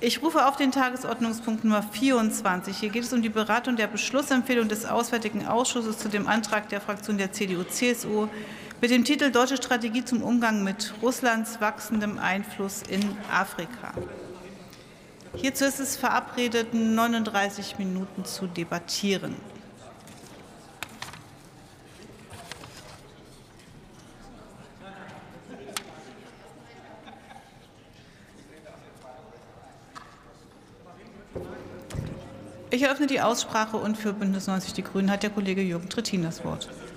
Ich rufe auf den Tagesordnungspunkt Nummer 24. Hier geht es um die Beratung der Beschlussempfehlung des Auswärtigen Ausschusses zu dem Antrag der Fraktion der CDU-CSU mit dem Titel Deutsche Strategie zum Umgang mit Russlands wachsendem Einfluss in Afrika. Hierzu ist es verabredet, 39 Minuten zu debattieren. Ich eröffne die Aussprache und für Bündnis 90 Die Grünen hat der Kollege Jürgen Trittin das Wort.